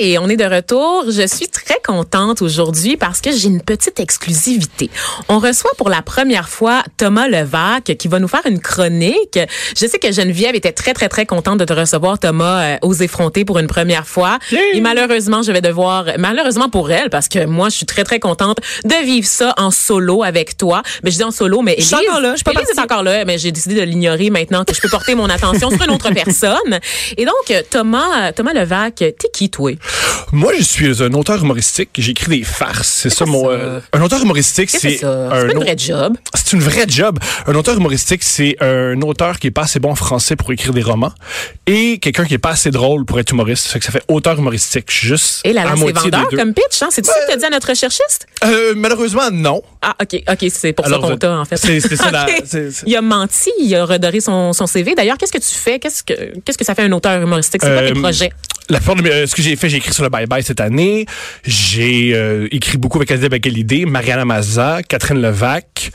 Hey, on est de retour. Je suis très contente aujourd'hui parce que j'ai une petite exclusivité. On reçoit pour la première fois Thomas Levac qui va nous faire une chronique. Je sais que Geneviève était très, très, très contente de te recevoir, Thomas, euh, aux effrontés pour une première fois. Et malheureusement, je vais devoir, malheureusement pour elle, parce que moi, je suis très, très contente de vivre ça en solo avec toi. Mais je dis en solo, mais Je suis encore là, je pas Élise est encore là, mais j'ai décidé de l'ignorer maintenant que je peux porter mon attention sur une autre personne. Et donc, Thomas, Thomas Levac, t'es qui, toi? Moi, je suis un auteur humoristique. J'écris des farces. C'est ça mon. euh, un auteur humoristique, c'est c'est un. C'est une vraie job. C'est une vraie job. Un auteur humoristique, c'est un auteur qui est pas assez bon en français pour écrire des romans et quelqu'un qui est pas assez drôle pour être humoriste. Ça fait que ça fait auteur humoristique. Je suis juste Et là, là, c'est vendeur comme pitch, hein? C'est-tu ça que t'as dit à notre recherchiste? Euh, malheureusement, non. Ah, OK, OK, c'est pour Alors, ça qu'on t'a, en fait. c'est- c'est ça, la- c'est- c'est- Il a menti, il a redoré son, son CV. D'ailleurs, qu'est-ce que tu fais? Qu'est-ce que, qu'est-ce que ça fait un auteur humoristique? C'est quoi Euh, tes projets? La mes- euh, ce que j'ai fait, j'ai écrit sur le Bye Bye cette année. J'ai euh, écrit beaucoup avec Adib Mariana Mazza, Catherine Levac.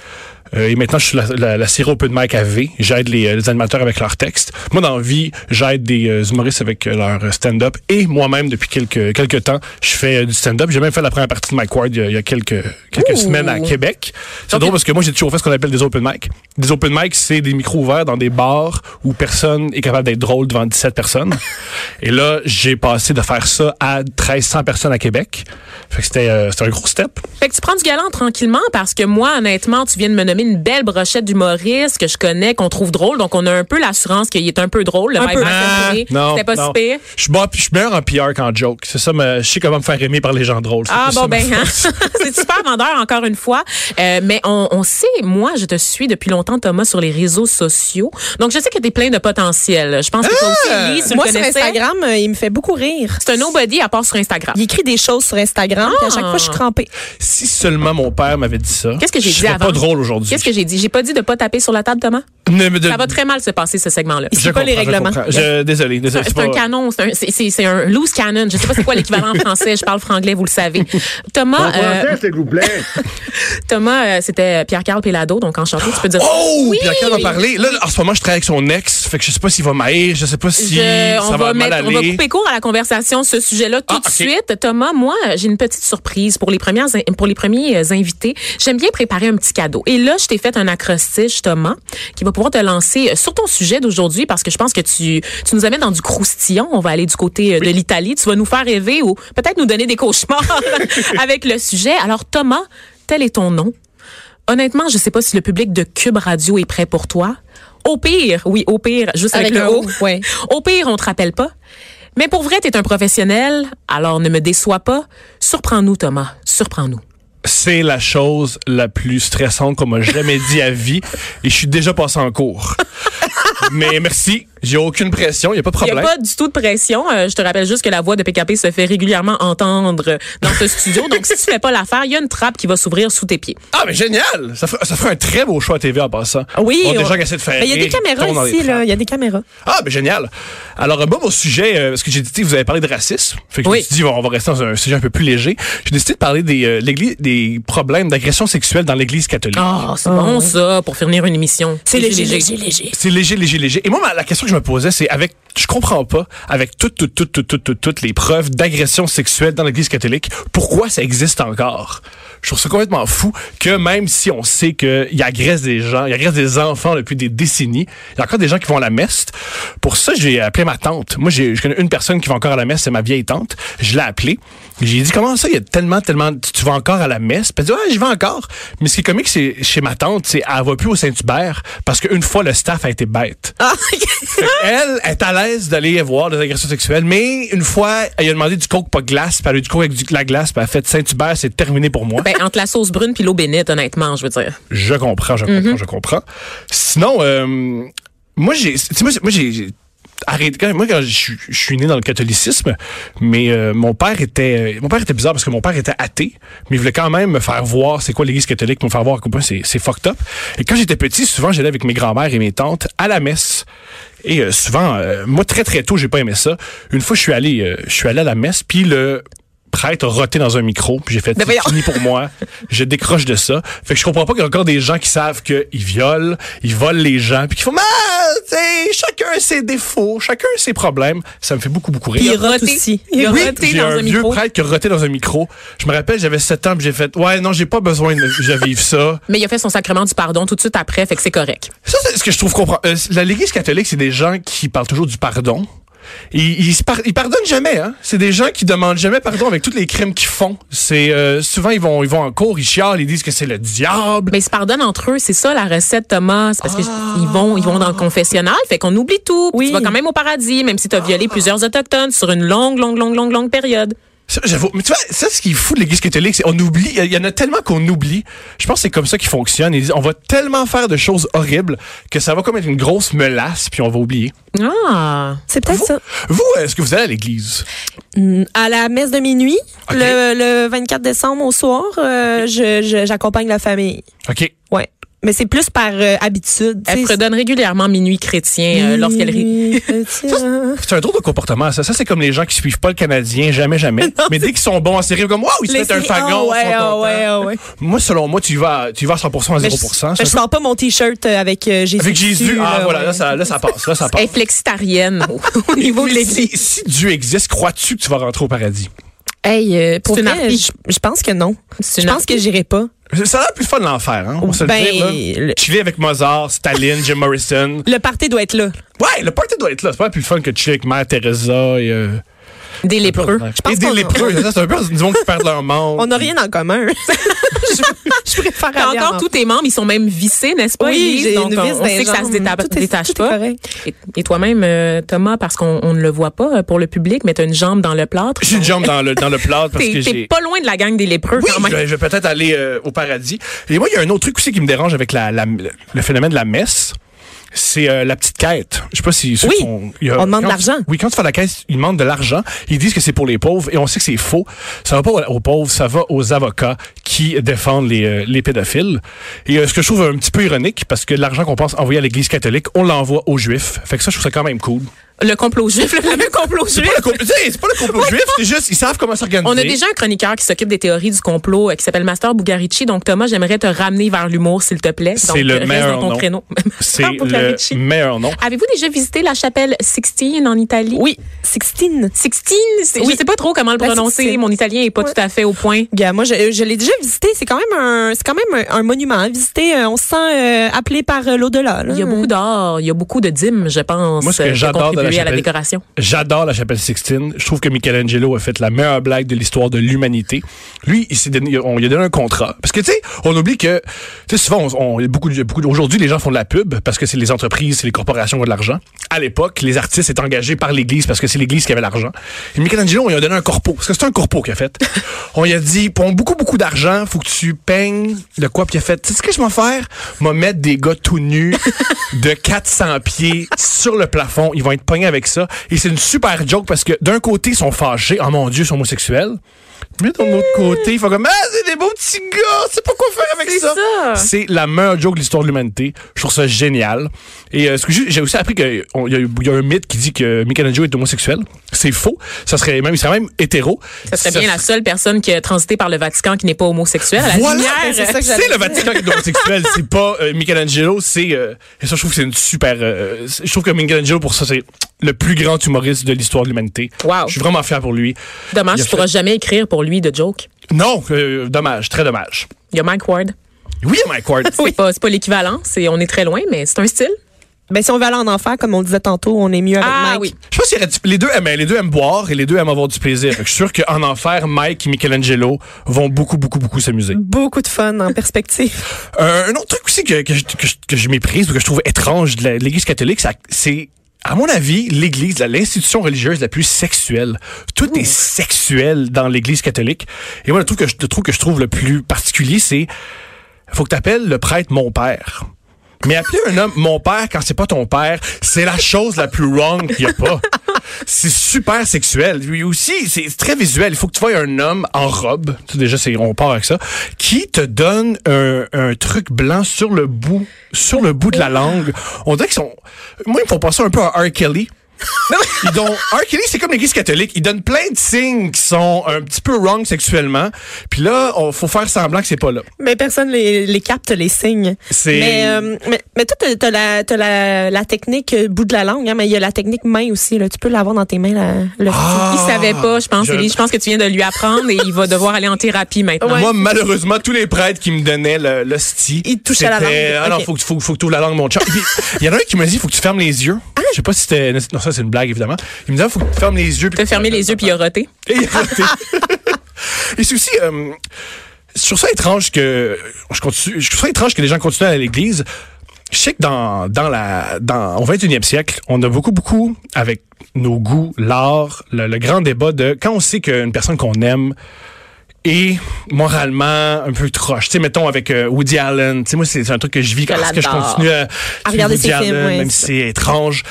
Euh, et maintenant, je suis la, la, la série Open Mic à V. J'aide les, euh, les animateurs avec leurs textes. Moi, dans la vie, j'aide des euh, humoristes avec leur stand-up. Et moi-même, depuis quelques, quelques temps, je fais du stand-up. J'ai même fait la première partie de Mike Ward il y a, il y a quelques, quelques Ouh. semaines à Québec. C'est drôle parce que moi, j'ai toujours fait ce qu'on appelle des open mic. Des open mic, c'est des micros ouverts dans des bars où personne est capable d'être drôle devant 17 personnes. Et là, j'ai passé de faire ça à 1300 personnes à Québec. Fait que c'était euh, c'était un gros step. Fait que tu prends du galant tranquillement parce que moi, honnêtement, tu viens de me nommer une belle brochette d'humoristes que je connais, qu'on trouve drôle. Donc, on a un peu l'assurance qu'il est un peu drôle. Le Un peu. année, C'était pas non. si pire. Je suis bon- je suis meilleur en PR qu'en joke. C'est ça, mais je sais comment me faire aimer par les gens drôles. Ah bon ça, ben hein. c'est super vendeur encore une fois, Euh, mais on, on sait, moi je te suis depuis longtemps Thomas sur les réseaux sociaux, donc je sais que t'es plein de potentiel. Je pense que toi aussi Elise, tu le Moi, sur. Instagram, euh, il me fait beaucoup rire. c'est un nobody à part sur Instagram. Il écrit des choses sur Instagram, puis à chaque Ah. fois, je suis crampée. Si seulement mon père m'avait dit ça, Qu'est-ce que j'ai je dit serais avant? pas drôle aujourd'hui. Qu'est-ce que j'ai dit? J'ai pas dit de pas taper sur la table Thomas? Ne de- Ça va très mal se passer ce segment-là. Je suit pas les je règlements. comprends. Je- désolé, désolé. C'est c'est un canon, c'est un, c'est- c'est- c'est un loose cannon. Je sais pas c'est quoi l'équivalent en français. Je parle franglais, vous le savez. Thomas, euh, s'il vous plaît. Thomas, euh, c'était Pierre-Carl Pelado, donc enchanté. Tu peux dire. Oh! Oui! Pierre-Carl va parler. Là, en ce moment, je travaille avec son ex. Fait que je sais pas s'il va m'haïr. Je sais pas si Je- ça on, va, mal mettre, on va aller. couper court à la conversation ce sujet-là tout Ah, de suite. Thomas, moi, j'ai une petite surprise pour les premières pour les premiers euh, invités. J'aime bien préparer un petit cadeau. Et là, je t'ai fait un acrostiche, Thomas, qui va pouvoir te lancer euh, sur ton sujet d'aujourd'hui parce que je pense que tu tu nous amènes dans du croustillant. On va aller du côté euh, de l'Italie. Tu vas nous faire rêver ou peut-être nous donner des cauchemars avec le sujet. Alors, Thomas, tel est ton nom. Honnêtement, je sais pas si le public de Cube Radio est prêt pour toi. Au pire, oui, au pire, juste avec, Avec le haut. Ouais. Au pire, on te rappelle pas. Mais pour vrai, t'es un professionnel, alors ne me déçois pas. Surprends-nous, Thomas. Surprends-nous. C'est la chose la plus stressante qu'on m'a jamais dit à vie. Et je suis déjà passé en cours. Mais merci. J'ai aucune pression. Il n'y a pas de Il n'y a problème. pas du tout de pression. Euh, je te rappelle juste que la voix de PKP se fait régulièrement entendre dans ce studio. Donc, si tu fais pas l'affaire, il y a une trappe qui va s'ouvrir sous tes pieds. Ah, mais génial! Ça ferait, ça ferait un très beau choix à TV en passant. Oui. On- gens qui essaient de faire Mais il y a des caméras ici, là. Il y a des caméras. Ah, ben génial. Alors, moi, mon sujet, euh, parce que j'ai dit, vous avez parlé de racisme. Fait que Oui. je me suis dit, on va rester dans un sujet un peu plus léger. J'ai décidé de parler des, euh, l'église, des problèmes d'agression sexuelle dans l'église catholique. Oh, c'est bon ça pour finir une émission. C'est léger, léger, léger. C'est léger, léger, léger. Et moi, ma- la question que je me posais, c'est avec, je comprends pas, avec toutes, toutes, toutes, toutes, toutes, toutes, toutes les preuves d'agression sexuelle dans l'Église catholique, pourquoi ça existe encore? Je trouve ça complètement fou que même si on sait qu'il agresse des gens, il agresse des enfants depuis des décennies, il y a encore des gens qui vont à la messe. Pour ça, j'ai appelé ma tante. Moi, je connais une personne qui va encore à la messe, c'est ma vieille tante. Je l'ai appelée. J'ai dit, comment ça, il y a tellement, tellement, tu vas encore à la messe? Puis elle dit, ouais, je vais encore. Mais ce qui est comique, c'est, chez ma tante, c'est, elle va plus au Saint-Hubert parce qu'une fois, le staff a été bête. Fait elle est à l'aise d'aller voir des agressions sexuelles, mais une fois, elle a demandé du coke pas de glace, puis elle a eu du coke avec du, la glace, puis elle a fait Saint-Hubert, c'est terminé pour moi. Ben, entre la sauce brune puis l'eau bénite, honnêtement, je veux dire. je comprends, je comprends, je comprends. Sinon, euh, moi, j'ai, tu sais, moi, j'ai arrêté, quand, moi, quand je, suis- je suis né dans le catholicisme, mais euh, mon père était, mon père était bizarre parce que mon père était athée, mais il voulait quand même me faire voir c'est quoi l'église catholique, me faire voir à c'est fucked up. Et quand j'étais petit, souvent, j'allais avec mes grands-mères et mes tantes à la messe. Et euh, souvent, euh, moi très très tôt, j'ai pas aimé ça. Une fois, je suis allé, euh, je suis allé à la messe, puis le prêtre a roté dans un micro, puis j'ai fait, Ben c'est fini pour moi. Je décroche de ça. Fait que je comprends pas qu'il y a encore des gens qui savent qu'ils violent, ils volent les gens, puis qui font, ah, tu sais, chacun a ses défauts, chacun a ses problèmes. Ça me fait beaucoup, beaucoup Puis il rire. rote roté. aussi. Il Oui, roté j'ai dans un un vieux micro. prêtre qui a roté dans un micro. Je me rappelle, j'avais 7 ans, puis j'ai fait, ouais, non, j'ai pas besoin de de vivre ça. Mais il a fait son sacrement du pardon tout de suite après, fait que c'est correct. Ça, c'est ce que je trouve comprendre. Euh, la l'Église catholique, c'est des gens qui parlent toujours du pardon. Ils, pardonnent jamais, hein. C'est des gens qui demandent jamais pardon avec tous les crimes qu'ils font. C'est euh, souvent ils vont ils vont en cours, ils chialent, ils disent que c'est le diable. Mais ils se pardonnent entre eux, c'est ça la recette, Thomas. Parce qu'ils vont, ils vont dans le confessionnal, fait qu'on oublie tout. Oui. Tu vas quand même au paradis, même si tu as violé plusieurs autochtones sur une longue, longue, longue, longue, longue période. Ça, j'avoue. Mais tu vois, ça, ce qui est fou de l'Église catholique, c'est on oublie. Il y en a tellement qu'on oublie. Je pense que c'est comme ça qu'ils fonctionnent. Ils disent, on va tellement faire de choses horribles que ça va comme être une grosse melasse, puis on va oublier. Ah. C'est peut-être ça. Vous, est-ce que vous allez à l'Église? Mm, À la messe de minuit, le, le 24 décembre au soir, euh, je- je- j'accompagne la famille. OK. Ouais. Mais c'est plus par euh, habitude. tu Elle sais. fredonne régulièrement minuit chrétien euh, lorsqu'elle rit. C'est un drôle de comportement, ça. Ça, c'est comme les gens qui suivent pas le Canadien, jamais, jamais. mais dès qu'ils sont bons en série, comme, waouh, ils se mettent un fagon. Ah ouais, ah ouais, ah ouais. Moi, selon moi, tu vas, tu vas à 100% à 0%. Mais je, je sors pas mon t-shirt euh, avec euh, Jésus. Avec Jésus, ah là, voilà, ouais. là ça, là, ça passe. Là, ça Elle est passe. flexitarienne au, au niveau de Si, l'église. si Dieu existe, crois-tu que tu vas rentrer au paradis? Hey, euh, pour C'est une vrai, je, je pense que non. Je pense que j'irai pas. Ça a l'air plus fun de l'enfer, hein? On se le Ben, dire, là. le- Chiller avec Mozart, Staline, Jim Morrison. Le party doit être là. Ouais, le party doit être là. C'est pas plus fun que chiller avec Mère Teresa et, euh, Des lépreux. pense et des qu'on- lépreux. Ça, C'est un peu du monde qui perd leur monde. On n'a rien en commun. je, je préfère aller encore en- tous tes membres, ils sont même vissés, n'est-ce pas? Oui, j'ai Donc, une on, vis on sait que ça se jambes. déta- Tout est- détache tout pas. Et, et toi-même, euh, Thomas, parce qu'on on ne le voit pas euh, pour le public, mais tu as une jambe dans le plâtre. J'ai une jambe dans le, dans le plat parce que t'es j'ai. pas loin de la gang des lépreux Oui, quand même. je vais, je vais peut-être aller euh, au paradis. Et moi, il y a un autre truc aussi qui me dérange avec la, la- le phénomène de la messe. C'est euh, la petite quête. Je sais pas si Oui. sont- y a- On demande de l'argent. Oui, quand tu fais la caisse, ils demandent de l'argent. Ils disent que c'est pour les pauvres et on sait que c'est faux. Ça va pas aux pauvres, ça va aux avocats qui défendent les, euh, les pédophiles. Et euh, ce que je trouve un petit peu ironique, parce que l'argent qu'on pense envoyer à l'Église catholique, on l'envoie aux Juifs. Fait que ça, je trouve ça quand même cool. Le complot juif, le fameux complot C'est juif. pas le complot, tu sais, c'est pas le complot juif, c'est juste ils savent comment s'organiser. On a déjà un chroniqueur qui s'occupe des théories du complot euh, qui s'appelle Master Bugarici. Donc, Thomas, j'aimerais te ramener vers l'humour, s'il te plaît. C'est le reste meilleur nom. C'est le meilleur nom. Avez-vous déjà visité la chapelle Sixtine en Italie? Oui, Sixtine. Sixtine, Oui. je sais pas trop comment le prononcer. Mon italien est pas Ouais. tout à fait au point. Moi, je, je l'ai déjà visité. C'est quand même un, c'est quand même un, un monument. hein. Visiter, euh, on se sent euh, appelé par l'au-delà. là. Il y a beaucoup d'or, il y a beaucoup de dîmes, je pense, Moi, ce que j'adore de la à la décoration. J'adore la chapelle Sixtine. Je trouve que Michelangelo a fait la meilleure blague de l'histoire de l'humanité. Lui, il donné, on lui a donné un contrat. Parce que, tu sais, on oublie que, tu sais, souvent, on, on- beaucoup, de- beaucoup de- aujourd'hui, les gens font de la pub parce que c'est les entreprises, c'est les corporations qui ont de l'argent. À l'époque, les artistes étaient engagés par l'Église parce que c'est l'Église qui avait l'argent. Et Michelangelo, on lui a donné un corpo. Parce que c'est un corpo qu'il a fait. on lui a dit, pour beaucoup, beaucoup d'argent, faut que tu peignes le quoi. Puis il a fait, tu sais ce que je vais faire? M'a mettre des gars tout nus de 400 pieds sur le plafond. Ils vont être avec ça. Et c'est une super joke parce que d'un côté, ils sont fâchés. Oh mon Dieu, ils sont homosexuels. Mais d'un autre côté, ils font comme, ah, c'est des beaux petits gars. C'est pas quoi faire avec C'est ça. ça. C'est la meilleure joke de l'histoire de l'humanité. Je trouve ça génial. Et euh, ce que j'ai aussi appris qu'il y, a- il y a un mythe qui dit que Michelangelo est homosexuel. C'est faux. Ça serait même, il serait même hétéro. Ça serait bien la seule personne qui a transité par le Vatican qui n'est pas la Voilà, ben, c'est le. Vatican qui est homosexuel, c'est pas euh, Michelangelo, c'est euh, et ça je trouve que c'est une super euh, je trouve que Michelangelo pour ça c'est le plus grand humoriste de l'histoire de l'humanité. Wow. Je suis vraiment fier pour lui. Dommage, Il tu pourras jamais écrire pour lui de joke? Non, euh, dommage, très dommage. Il y a Mike Ward. Oui, Mike Ward. C'est pas, c'est pas l'équivalent, c'est, on est très loin, mais c'est un style. Ben, si on veut aller en enfer, comme on le disait tantôt, on est mieux avec Ah Mike. oui. Je pense y du- les deux aiment les deux aiment boire et les deux aiment avoir du plaisir. Que Je suis sûr qu'en enfer, Mike et Michelangelo vont beaucoup beaucoup beaucoup s'amuser. Beaucoup de fun en perspective. Euh, un autre truc aussi que, que, je, que, je, que je méprise ou que je trouve étrange de l'Église catholique, c'est, à mon avis, l'Église, l'institution religieuse la plus sexuelle. Tout est sexuel dans l'Église catholique. Et moi, le truc que je, le truc que je trouve le plus particulier, c'est faut que tu appelles le prêtre mon père. Mais appeler un homme mon père quand c'est pas ton père, c'est la chose la plus wrong qu'il y a pas. C'est super sexuel. Lui aussi, c'est très visuel. Il faut que tu vois un homme en robe. Tu déjà, c'est, on part avec ça. Qui te donne un, un truc blanc sur le bout, sur le bout de la langue. On dirait qu'ils sont, moi, ils me font penser un peu à R. Kelly. Ils donnent, R. Kelly, c'est comme l'Église catholique. Il donne plein de signes qui sont un petit peu wrong sexuellement. Puis là, il faut faire semblant que c'est pas là. Mais personne les, les capte, les signes. Mais, euh, mais, mais toi, t'as- la, t'as la, la technique euh, bout de la langue, hein, mais il y a la technique main aussi. Là. Tu peux l'avoir dans tes mains. La, le Ah! Il savait pas, je pense. Je- Élie. Je pense que tu viens de lui apprendre et il va devoir aller en thérapie maintenant. Ouais. Moi, malheureusement, tous les prêtres qui me donnaient le- l'hostie. Ils touchaient la langue. Ah non, Ok. faut que, faut, faut que tu ouvres la langue, mon chat. Il y en a un qui m'a dit, faut que tu fermes les yeux. Ah! Je sais pas si c'était. C'est une blague, évidemment. Il me disait, faut que tu fermes les yeux. que- fermé les yeux puis il a roté. Et il a raté. Et c'est aussi. Euh, je trouve ça étrange que. Je, continue, je trouve ça étrange que les gens continuent à aller à l'église. Je sais que dans, dans la, dans, au 21e siècle, on a beaucoup, beaucoup, avec nos goûts, l'art, le, le grand débat de quand on sait qu'une personne qu'on aime est moralement un peu troche. Tu sais, mettons avec euh, Woody Allen. Tu sais, moi, c'est un truc que je vis parce que je continue à, À regarder Woody ses films, Allen, ouais, même si c'est étrange.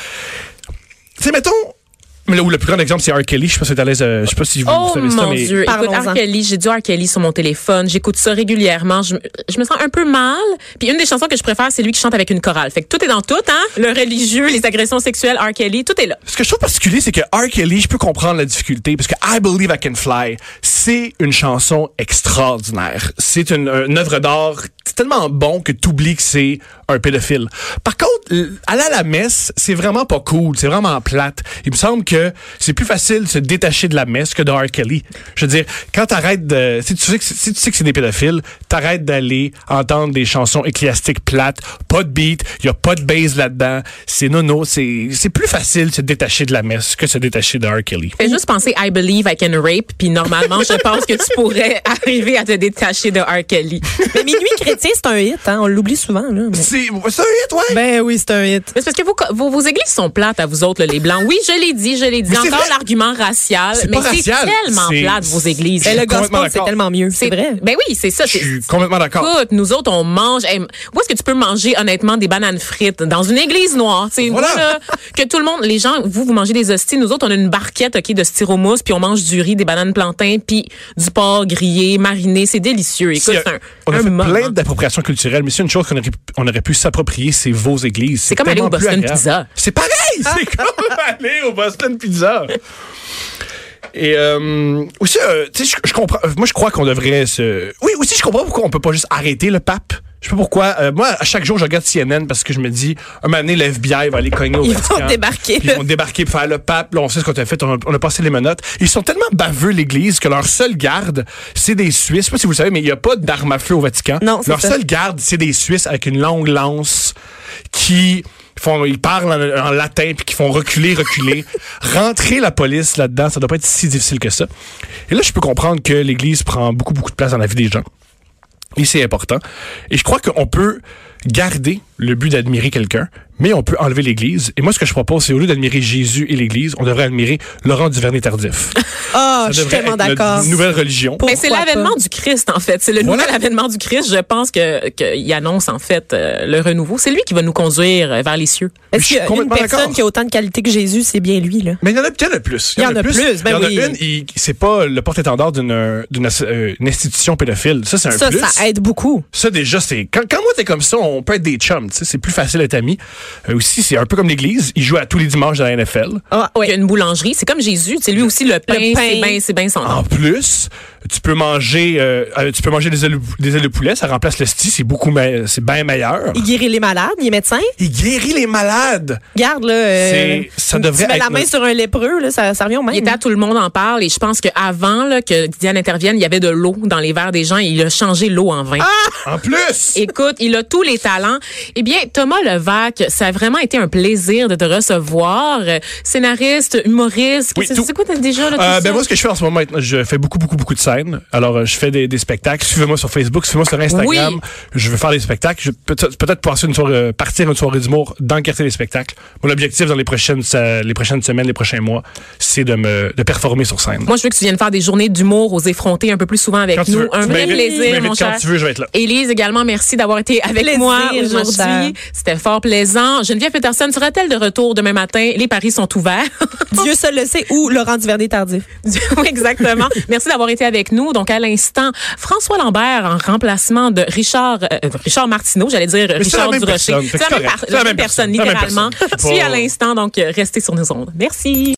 Tu sais, mettons, mais là où le plus grand exemple, c'est R. Kelly. Je sais pas si t'es à l'aise, euh, je sais pas si vous, Oh vous savez ça, mon mais Dieu. Écoute. R. Kelly, j'ai du R. Kelly sur mon téléphone. J'écoute ça régulièrement. Je, me- je me sens un peu mal. Puis une des chansons que je préfère, c'est lui qui chante avec une chorale. Fait que tout est dans tout, hein? Le religieux, les agressions sexuelles, R. Kelly, tout est là. Ce que je trouve particulier, c'est que R. Kelly, je peux comprendre la difficulté, parce que I Believe I Can Fly, c'est une chanson extraordinaire. C'est une, une œuvre d'art c'est tellement bon que tu oublies que c'est un pédophile. Par contre, aller à la messe, c'est vraiment pas cool, c'est vraiment plate. Il me semble que c'est plus facile de se détacher de la messe que de R. Kelly. Je veux dire, quand t'arrêtes de... Si tu sais que, si tu sais que c'est des pédophiles, t'arrêtes d'aller entendre des chansons ecclésiastiques plates, pas de beat, y a pas de bass là-dedans, c'est nono, c'est c'est plus facile de se détacher de la messe que de se détacher de R. Kelly. Fais juste penser I believe I can rape, puis normalement, je pense que tu pourrais arriver à te détacher de R. Kelly. Mais Minuit chrétien, c'est un hit. Hein, on l'oublie souvent. Là, mais- C'est c'est un hit, ouais. Ben oui, c'est un hit. Mais c'est parce que vos, vos, vos églises sont plates à vous autres, là, les blancs. Oui, je l'ai dit, je l'ai dit. C'est Encore l'argument racial. C'est Mais pas c'est racial, tellement c'est- plate, vos églises. Ben, le gospel, c'est tellement mieux. C'est vrai. Ben oui, c'est ça. Je c'est- suis complètement d'accord. Écoute, nous autres, on mange. Hey, où est-ce que tu peux manger honnêtement des bananes frites? Dans une église noire Tu sais, Voilà. là, que tout le monde, les gens, vous vous mangez des hosties. Nous autres, on a une barquette ok de styromousse, puis on mange du riz, des bananes plantains, puis du porc grillé, mariné. C'est délicieux. Écoute, Si, c'est un, on a un fait moment. plein d'appropriations culturelles, mais c'est une chose qu'on aurait, on aurait pu s'approprier, c'est vos églises. C'est comme aller au Boston agréable. Pizza. C'est pareil! C'est comme aller au Boston Pizza. Et euh, aussi, euh, tu sais, je, comprends. Moi, je crois qu'on devrait se. Oui, aussi, je comprends pourquoi on peut pas juste arrêter le pape. Je sais pas pourquoi. Euh, moi, à chaque jour, je regarde CNN parce que je me dis, un moment donné, l'FBI va aller cogner au Ils Vatican. vont débarquer. Puis Ils vont débarquer pour faire le pape. Là, on sait ce qu'on a fait. On a, on a passé les menottes. Ils sont tellement baveux, l'Église, que leur seule garde, c'est des Suisses. Je sais pas si vous le savez, mais il n'y a pas d'armes à feu au Vatican. Non, Leur ça. seule garde, c'est des Suisses avec une longue lance qui font, ils parlent en, en latin puis qui font reculer, reculer. Rentrer la police là-dedans, ça doit pas être si difficile que ça. Et là, je peux comprendre que l'Église prend beaucoup, beaucoup de place dans la vie des gens. Et c'est important. Et je crois qu'on peut garder le but d'admirer quelqu'un, mais on peut enlever l'Église. Et moi, ce que je propose, c'est au lieu d'admirer Jésus et l'Église, on devrait admirer Laurent Duvernay-Tardif. Ah, Ça je suis tellement d'accord. nouvelle religion. Mais c'est l'avènement du Christ, en fait. C'est le Voilà. nouvel avènement du Christ. Je pense que qu'il annonce, en fait, euh, le renouveau. C'est lui qui va nous conduire euh, vers les cieux. Est-ce qu'il y a une personne qui a autant de qualité que Jésus, c'est bien lui, là? Mais il y en a, il y en a plus. Il y en a plus, ben il y en oui. a une, il- c'est pas le porte-étendard d'une d'une euh, institution pédophile. Ça, c'est un Ça, plus. ça aide beaucoup. Ça, déjà, c'est. Quand, quand moi, t'es comme ça, on peut être des chums. C'est plus facile d'être amis. Euh, aussi, c'est un peu comme l'Église. Il joue à tous les dimanches dans la NFL. Ah, Il y a une boulangerie. C'est comme Jésus. C'est lui aussi le pain. Le pain. C'est bien, c'est bien son nom. En plus, tu peux manger, euh, euh, tu peux manger des ailes, des ailes de poulet. Ça remplace le sti. C'est beaucoup, me- c'est bien meilleur. Il guérit les malades, il est médecin. Il guérit les malades. Garde, là. euh, C'est- ça devrait tu mets la main sur un lépreux, là, ça, ça revient au même. Il était à tout le monde en parle et je pense qu'avant là, que Diane intervienne, il y avait de l'eau dans les verres des gens et il a changé l'eau en vin. En plus. Écoute, il a tous les talents. Eh bien, Thomas Levac, ça a vraiment été un plaisir de te recevoir. Scénariste, humoriste. Oui, c'est tout. c'est quoi t'as déjà là, tout Euh, ben ça? moi, ce que je fais en ce moment, je fais beaucoup, beaucoup, beaucoup de Alors, euh, je fais des, des spectacles. Suivez-moi sur Facebook, suivez-moi sur Instagram. Oui. Je veux faire des spectacles. Je peut-être peut-être passer une soirée, euh, partir une soirée d'humour dans le quartier des spectacles. Mon objectif dans les prochaines, les prochaines semaines, les prochains mois, c'est de me de performer sur scène. Moi, je veux que tu viennes faire des journées d'humour aux effrontés un peu plus souvent avec Quand nous. Un vrai plaisir, mon cher. Quand tu veux, je vais être là. Élise également, merci d'avoir été avec Plaisir, moi aujourd'hui. C'était fort plaisant. Geneviève Peterson sera-t-elle de retour demain matin? Les paris sont ouverts. Dieu seul le sait, ou Laurent Duvernay tardif. oui, exactement. Merci d'avoir été avec avec nous. Donc, à l'instant, François Lambert en remplacement de Richard, euh, Richard Martineau, j'allais dire Richard Durocher. C'est la, la la même personne, littéralement. pas- à l'instant, donc, euh, restez sur nos ondes. Merci.